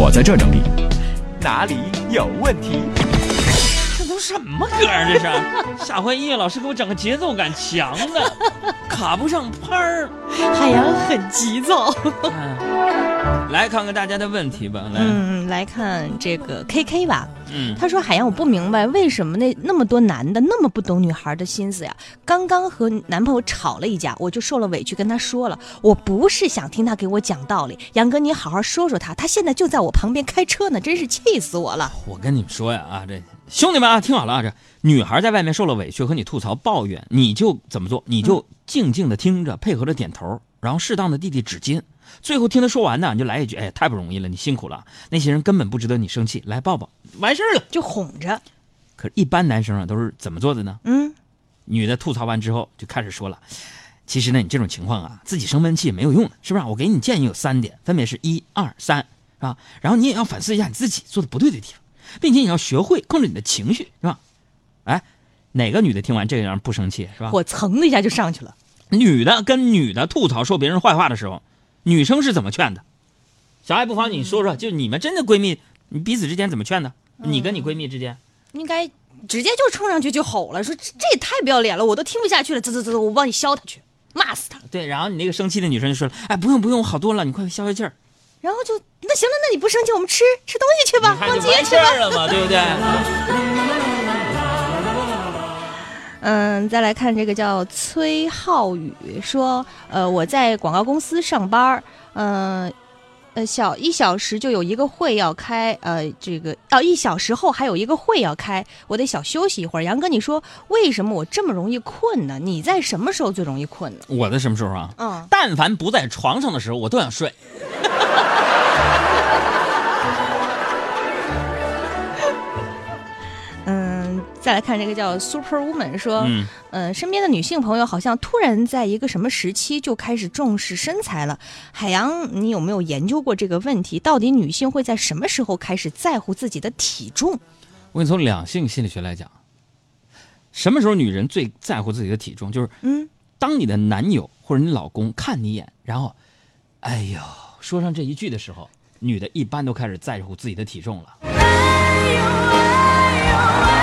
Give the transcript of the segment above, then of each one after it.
我在这整理。哪里有问题？这都什么歌啊？这是下回音乐老师给我整个节奏感强的，卡不上拍儿。海洋很急躁。嗯，来看看大家的问题吧。来，嗯，来看这个 K K 吧。嗯，他说：“海洋，我不明白为什么那那么多男的那么不懂女孩的心思呀？刚刚和男朋友吵了一架，我就受了委屈，跟他说了，我不是想听他给我讲道理。杨哥，你好好说说他，他现在就在我旁边开车呢，真是气死我了。我跟你们说呀，啊，这兄弟们啊，听好了啊，这女孩在外面受了委屈和你吐槽抱怨，你就怎么做？你就静静的听着，配合着点头，然后适当的递递纸巾。”最后听他说完呢，你就来一句：“哎，太不容易了，你辛苦了。”那些人根本不值得你生气，来抱抱，完事儿了，就哄着。可是，一般男生啊，都是怎么做的呢？嗯，女的吐槽完之后就开始说了：“其实呢，你这种情况啊，自己生闷气也没有用的，是不是？我给你建议有三点，分别是一二三，是吧？然后你也要反思一下你自己做的不对的地方，并且你要学会控制你的情绪，是吧？哎，哪个女的听完这样不生气，是吧？我噌的一下就上去了。女的跟女的吐槽说别人坏话的时候。”女生是怎么劝的？小爱不妨你说说，就你们真的闺蜜，你彼此之间怎么劝的？你跟你闺蜜之间，应该直接就冲上去就吼了，说这这也太不要脸了，我都听不下去了，走走走，我帮你削他去，骂死他。对，然后你那个生气的女生就说了，哎，不用不用，我好多了，你快消消气儿。然后就那行了，那你不生气，我们吃吃东西去吧，逛街去吧，了嘛，对不对？嗯，再来看这个叫崔浩宇说，呃，我在广告公司上班，嗯，呃，小一小时就有一个会要开，呃，这个哦，一小时后还有一个会要开，我得小休息一会儿。杨哥，你说为什么我这么容易困呢？你在什么时候最容易困呢？我在什么时候啊？嗯，但凡不在床上的时候，我都想睡。再来看这个叫 Super Woman 说，嗯，身边的女性朋友好像突然在一个什么时期就开始重视身材了。海洋，你有没有研究过这个问题？到底女性会在什么时候开始在乎自己的体重？我跟你从两性心理学来讲，什么时候女人最在乎自己的体重？就是，嗯，当你的男友或者你老公看你一眼，然后，哎呦，说上这一句的时候，女的一般都开始在乎自己的体重了。哎呦哎呦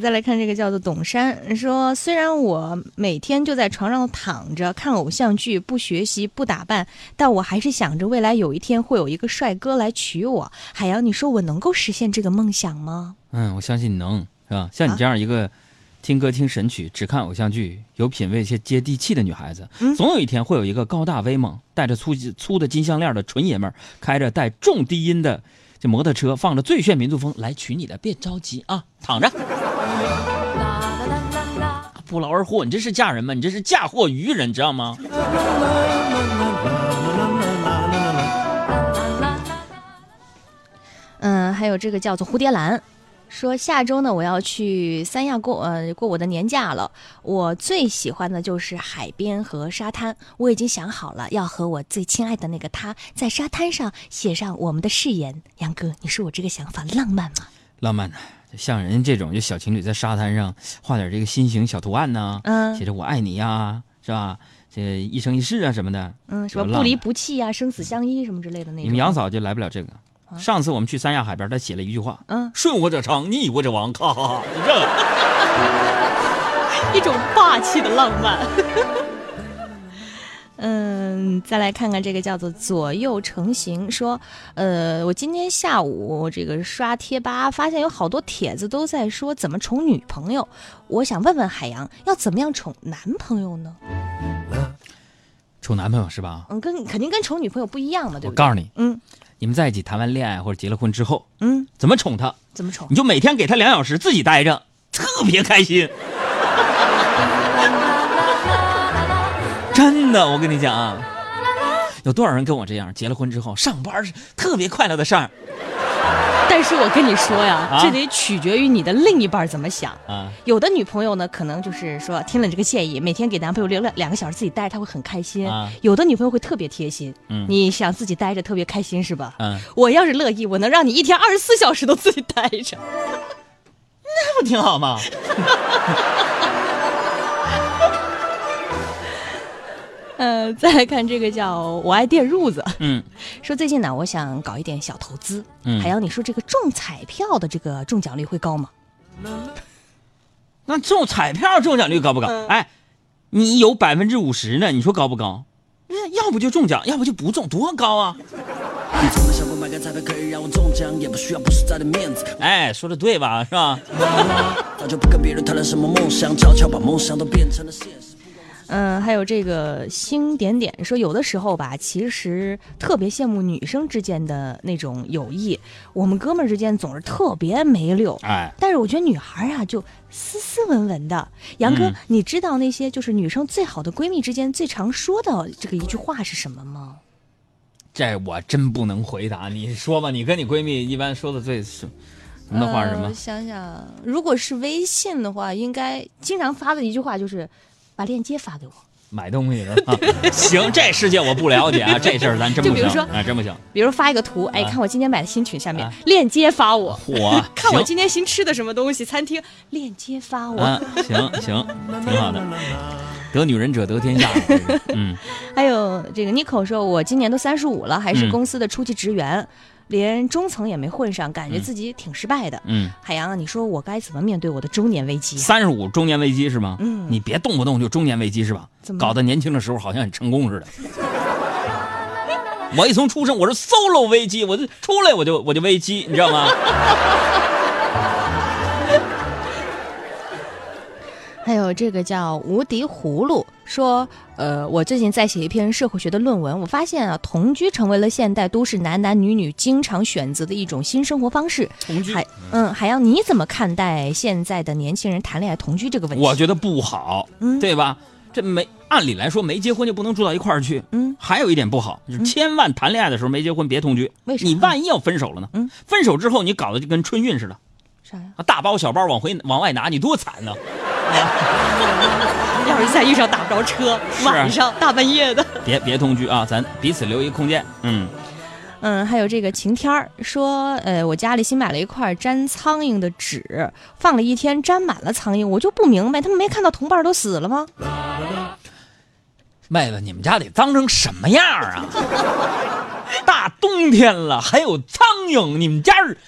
再来看这个叫做董山说，虽然我每天就在床上躺着看偶像剧，不学习不打扮，但我还是想着未来有一天会有一个帅哥来娶我。海洋，你说我能够实现这个梦想吗？嗯，我相信你能，是吧？像你这样一个听歌听神曲、只看偶像剧、有品位且接地气的女孩子，总有一天会有一个高大威猛、带着粗粗的金项链的纯爷们儿，开着带重低音的这摩托车，放着最炫民族风来娶你的。别着急啊，躺着。不劳而获，你这是嫁人吗？你这是嫁祸于人，知道吗？嗯，还有这个叫做蝴蝶兰，说下周呢我要去三亚过呃过我的年假了。我最喜欢的就是海边和沙滩，我已经想好了要和我最亲爱的那个他在沙滩上写上我们的誓言。杨哥，你说我这个想法浪漫吗？浪漫呢。像人家这种，就小情侣在沙滩上画点这个心形小图案呢，嗯，写着“我爱你”呀，是吧？这一生一世啊什么的，嗯，什么不离不弃呀，生死相依什么之类的那种。你们杨嫂就来不了这个。上次我们去三亚海边，她写了一句话，嗯，顺我者昌，逆我者亡，哈哈哈，一种霸气的浪漫。嗯，再来看看这个叫做左右成型，说，呃，我今天下午这个刷贴吧，发现有好多帖子都在说怎么宠女朋友，我想问问海洋，要怎么样宠男朋友呢？宠男朋友是吧？嗯，跟肯定跟宠女朋友不一样嘛，对不对？我告诉你，嗯，你们在一起谈完恋爱或者结了婚之后，嗯，怎么宠他？怎么宠？你就每天给他两小时自己待着，特别开心。真的，我跟你讲啊，有多少人跟我这样，结了婚之后上班是特别快乐的事儿。但是我跟你说呀，这得取决于你的另一半怎么想啊。有的女朋友呢，可能就是说听了这个建议，每天给男朋友留两两个小时自己待着，他会很开心。有的女朋友会特别贴心，嗯，你想自己待着特别开心是吧？嗯，我要是乐意，我能让你一天二十四小时都自己待着，那不挺好吗？呃，再来看这个叫我爱电褥子，嗯说最近呢，我想搞一点小投资。嗯海洋，你说这个中彩票的这个中奖率会高吗？那中彩票中奖率高不高？嗯哎，你有百分之五十呢，你说高不高？那要不就中奖，要不就不中，多高啊！你从来想过买个彩票可以让我中奖，也不需要不实在的面子。哎，说的对吧？是吧？早就不跟别人谈论什么梦想，悄悄把梦想都变成了现实。嗯，还有这个星点点说，有的时候吧，其实特别羡慕女生之间的那种友谊，我们哥们儿之间总是特别没溜。哎，但是我觉得女孩啊，就斯斯文文的。杨哥，嗯你知道那些就是女生最好的闺蜜之间最常说的这个一句话是什么吗？这我真不能回答。你说吧，你跟你闺蜜一般说的最什什么的话是什么呃？想想，如果是微信的话，应该经常发的一句话就是把链接发给我。买东西是吧？行，这世界我不了解啊，这事儿咱真不行就比如说，哎，真不行。比如发一个图，哎，啊看我今天买的新裙，下面、啊链接发我。我看我今天新吃的什么东西，餐厅链接发我。啊，行行，挺好的。得女人者得天下，嗯，还有这个 Nico 说，我今年都三十五了，还是嗯公司的初级职员，连中层也没混上，感觉自己挺失败的。嗯，海洋啊，你说我该怎么面对我的中年危机、啊？三十五中年危机是吗？嗯你别动不动就中年危机是吧怎？么搞得年轻的时候好像很成功似的。我一从出生我是 solo 危机，我就出来我就我就危机，你知道吗？还有这个叫无敌葫芦说，呃，我最近在写一篇社会学的论文，我发现啊，同居成为了现代都市男男女女经常选择的一种新生活方式。同居海，嗯，海洋，你怎么看待现在的年轻人谈恋爱同居这个问题？我觉得不好，嗯对吧？这没按理来说没结婚就不能住到一块儿去。嗯，还有一点不好，就是千万谈恋爱的时候没结婚别同居。为什么你万一要分手了呢？嗯，分手之后你搞得就跟春运似的，啥呀？啊大包小包往回往外拿，你多惨呢！要是再遇上打不着车，晚上大半夜的。别别同居啊，咱彼此留一空间。嗯，嗯，还有这个晴天儿说，呃，我家里新买了一块粘苍蝇的纸，放了一天，粘满了苍蝇，我就不明白，他们没看到同伴都死了吗？妹子，你们家得脏成什么样啊？大冬天了还有苍蝇，你们家是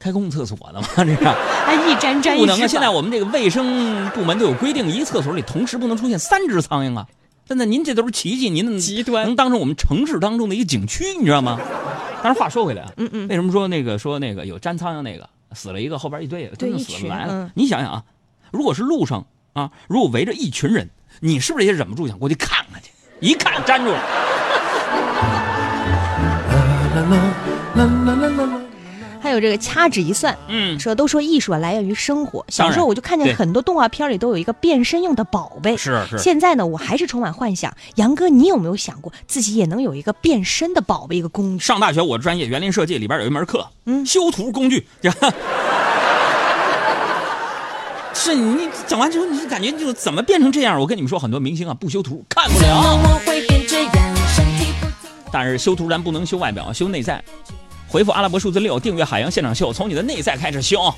开公共厕所的吗？这是还一沾沾一不能啊！现在我们这个卫生部门都有规定，一厕所里同时不能出现三只苍蝇啊！真的，您这都是奇迹，您能极端能当成我们城市当中的一个景区，你知道吗？但是话说回来啊，嗯嗯为什么说那个说那个有粘苍蝇那个死了一个，后边一堆真的死了来了？嗯你想想啊，如果是路上啊，如果围着一群人，你是不是也忍不住想过去看看去？一看粘住了，还有这个掐指一算，嗯，说都说艺术啊来源于生活。小时候我就看见很多动画片里都有一个变身用的宝贝。是是。现在呢，我还是充满幻想。杨哥，你有没有想过自己也能有一个变身的宝贝，一个工具？上大学我专业园林设计里边有一门课，嗯修图工具。是你整完之后，你就感觉就怎么变成这样？我跟你们说，很多明星啊不修图看不了。但是修图咱不能修外表，修内在。回复阿拉伯数字六，订阅《海洋现场秀》，从你的内在开始修。